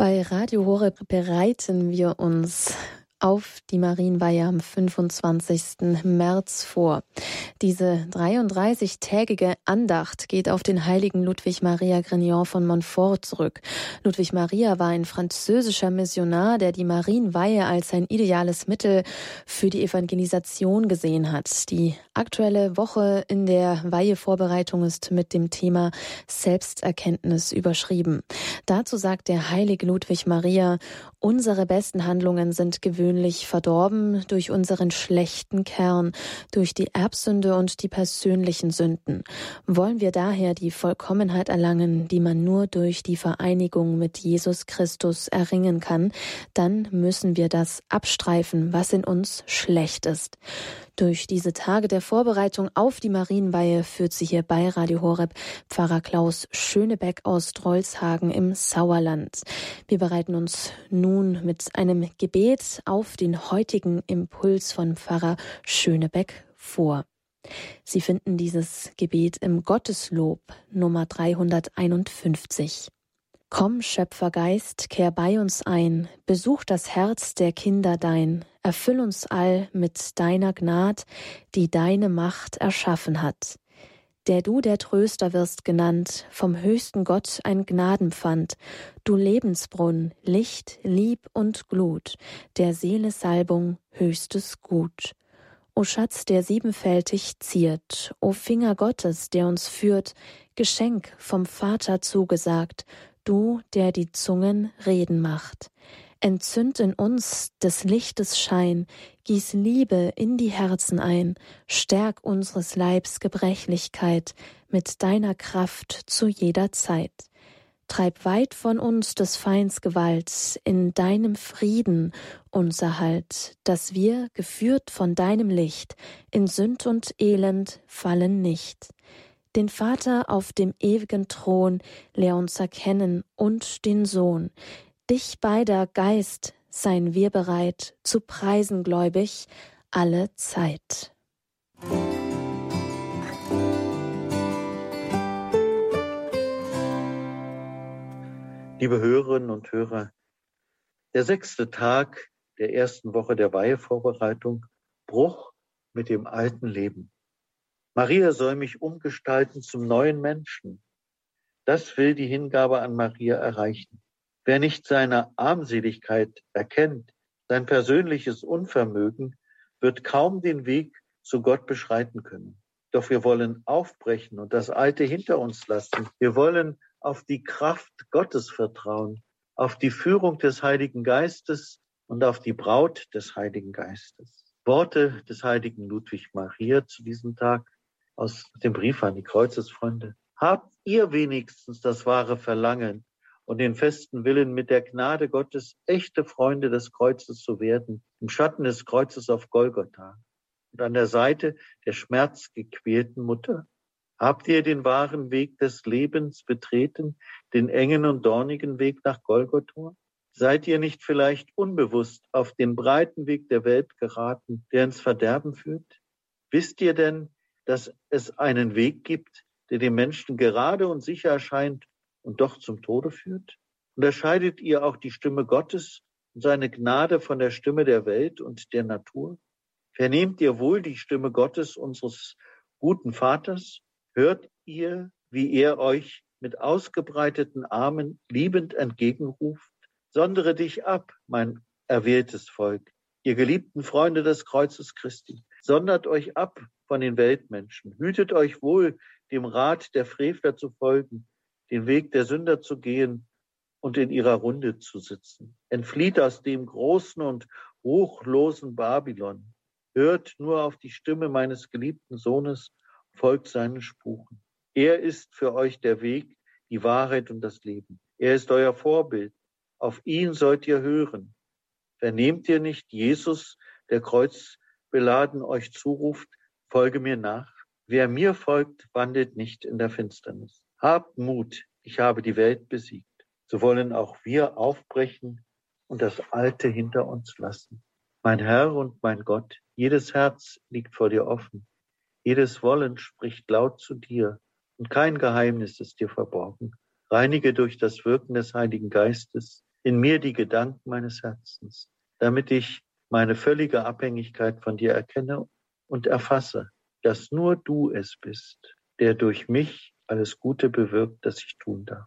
Bei Radio Horeb bereiten wir uns auf die Marienweihe am 25. März vor. Diese 33-tägige Andacht geht auf den heiligen Ludwig Maria Grignon von Montfort zurück. Ludwig Maria war ein französischer Missionar, der die Marienweihe als ein ideales Mittel für die Evangelisation gesehen hat. Die aktuelle Woche in der Weihevorbereitung ist mit dem Thema Selbsterkenntnis überschrieben. Dazu sagt der heilige Ludwig Maria, unsere besten Handlungen sind gewöhnlich gewöhnlich verdorben durch unseren schlechten Kern, durch die Erbsünde und die persönlichen Sünden. Wollen wir daher die Vollkommenheit erlangen, die man nur durch die Vereinigung mit Jesus Christus erringen kann, dann müssen wir das abstreifen, was in uns schlecht ist. Durch diese Tage der Vorbereitung auf die Marienweihe führt sie hier bei Radio Horeb Pfarrer Klaus Schönebeck aus Drolshagen im Sauerland. Wir bereiten uns nun mit einem Gebet auf den heutigen Impuls von Pfarrer Schönebeck vor. Sie finden dieses Gebet im Gotteslob Nummer 351. Komm, Schöpfergeist, kehr bei uns ein, besuch das Herz der Kinder dein, erfüll uns all mit deiner Gnad, die deine Macht erschaffen hat. Der du der Tröster wirst genannt, vom höchsten Gott ein Gnadenpfand, du Lebensbrunn, Licht, Lieb und Glut, der Seele Salbung, höchstes Gut. O Schatz, der siebenfältig ziert, o Finger Gottes, der uns führt, Geschenk vom Vater zugesagt, du, der die Zungen reden macht. Entzünd in uns des Lichtes Schein, gieß Liebe in die Herzen ein, stärk unseres Leibs Gebrechlichkeit mit deiner Kraft zu jeder Zeit. Treib weit von uns des Feinds Gewalt, in deinem Frieden unser Halt, dass wir, geführt von deinem Licht, in Sünd und Elend fallen nicht den Vater auf dem ewigen Thron, lehr uns erkennen, und den Sohn. Dich beider Geist seien wir bereit, zu preisen gläubig alle Zeit. Liebe Hörerinnen und Hörer, der sechste Tag der ersten Woche der Weihevorbereitung, Bruch mit dem alten Leben. Maria soll mich umgestalten zum neuen Menschen. Das will die Hingabe an Maria erreichen. Wer nicht seine Armseligkeit erkennt, sein persönliches Unvermögen, wird kaum den Weg zu Gott beschreiten können. Doch wir wollen aufbrechen und das Alte hinter uns lassen. Wir wollen auf die Kraft Gottes vertrauen, auf die Führung des Heiligen Geistes und auf die Braut des Heiligen Geistes. Worte des heiligen Ludwig Maria zu diesem Tag aus dem Brief an die Kreuzesfreunde. Habt ihr wenigstens das wahre Verlangen und den festen Willen, mit der Gnade Gottes echte Freunde des Kreuzes zu werden, im Schatten des Kreuzes auf Golgotha und an der Seite der schmerzgequälten Mutter? Habt ihr den wahren Weg des Lebens betreten, den engen und dornigen Weg nach Golgotha? Seid ihr nicht vielleicht unbewusst auf den breiten Weg der Welt geraten, der ins Verderben führt? Wisst ihr denn, dass es einen Weg gibt, der dem Menschen gerade und sicher erscheint und doch zum Tode führt? Unterscheidet ihr auch die Stimme Gottes und seine Gnade von der Stimme der Welt und der Natur? Vernehmt ihr wohl die Stimme Gottes, unseres guten Vaters? Hört ihr, wie er euch mit ausgebreiteten Armen liebend entgegenruft? Sondere dich ab, mein erwähltes Volk, ihr geliebten Freunde des Kreuzes Christi. Sondert euch ab von den Weltmenschen. Hütet euch wohl, dem Rat der Frevler zu folgen, den Weg der Sünder zu gehen und in ihrer Runde zu sitzen. Entflieht aus dem großen und ruchlosen Babylon. Hört nur auf die Stimme meines geliebten Sohnes, folgt seinen Spuren. Er ist für euch der Weg, die Wahrheit und das Leben. Er ist euer Vorbild. Auf ihn sollt ihr hören. Vernehmt ihr nicht Jesus, der kreuzbeladen euch zuruft, folge mir nach. Wer mir folgt, wandelt nicht in der Finsternis. Habt Mut, ich habe die Welt besiegt. So wollen auch wir aufbrechen und das Alte hinter uns lassen. Mein Herr und mein Gott, jedes Herz liegt vor dir offen. Jedes Wollen spricht laut zu dir und kein Geheimnis ist dir verborgen. Reinige durch das Wirken des Heiligen Geistes in mir die Gedanken meines Herzens, damit ich meine völlige Abhängigkeit von dir erkenne und erfasse, dass nur du es bist, der durch mich alles Gute bewirkt, das ich tun darf.